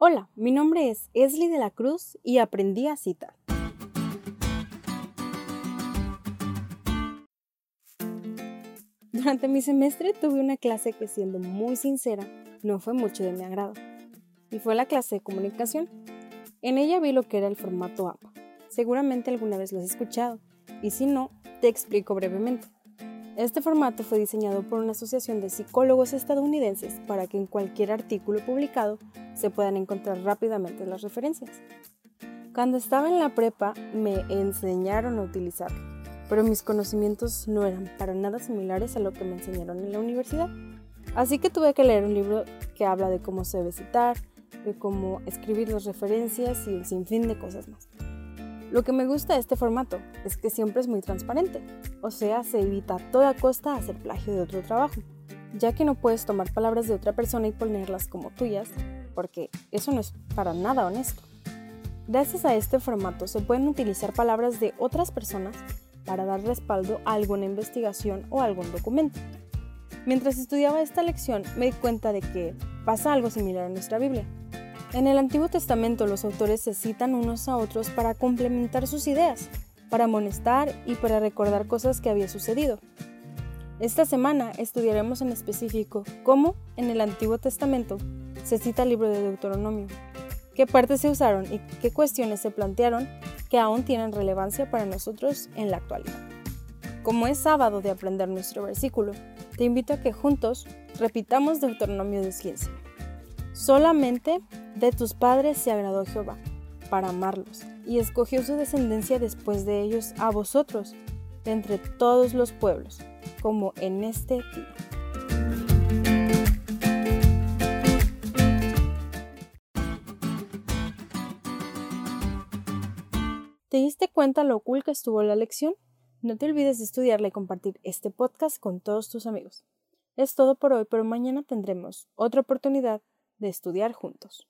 Hola, mi nombre es Esli de la Cruz y aprendí a citar. Durante mi semestre tuve una clase que, siendo muy sincera, no fue mucho de mi agrado. Y fue la clase de comunicación. En ella vi lo que era el formato APA. Seguramente alguna vez lo has escuchado, y si no, te explico brevemente. Este formato fue diseñado por una asociación de psicólogos estadounidenses para que en cualquier artículo publicado se puedan encontrar rápidamente las referencias. Cuando estaba en la prepa me enseñaron a utilizarlo, pero mis conocimientos no eran para nada similares a lo que me enseñaron en la universidad. Así que tuve que leer un libro que habla de cómo se debe citar, de cómo escribir las referencias y un sinfín de cosas más. Lo que me gusta de este formato es que siempre es muy transparente, o sea, se evita a toda costa hacer plagio de otro trabajo, ya que no puedes tomar palabras de otra persona y ponerlas como tuyas, porque eso no es para nada honesto. Gracias a este formato se pueden utilizar palabras de otras personas para dar respaldo a alguna investigación o algún documento. Mientras estudiaba esta lección me di cuenta de que pasa algo similar en nuestra Biblia. En el Antiguo Testamento los autores se citan unos a otros para complementar sus ideas, para amonestar y para recordar cosas que había sucedido. Esta semana estudiaremos en específico cómo en el Antiguo Testamento se cita el libro de Deuteronomio, qué partes se usaron y qué cuestiones se plantearon que aún tienen relevancia para nosotros en la actualidad. Como es sábado de aprender nuestro versículo, te invito a que juntos repitamos Deuteronomio 10:15. Solamente de tus padres se agradó Jehová, para amarlos, y escogió su descendencia después de ellos a vosotros, de entre todos los pueblos, como en este día. ¿Te diste cuenta lo cool que estuvo la lección? No te olvides de estudiarla y compartir este podcast con todos tus amigos. Es todo por hoy, pero mañana tendremos otra oportunidad de estudiar juntos.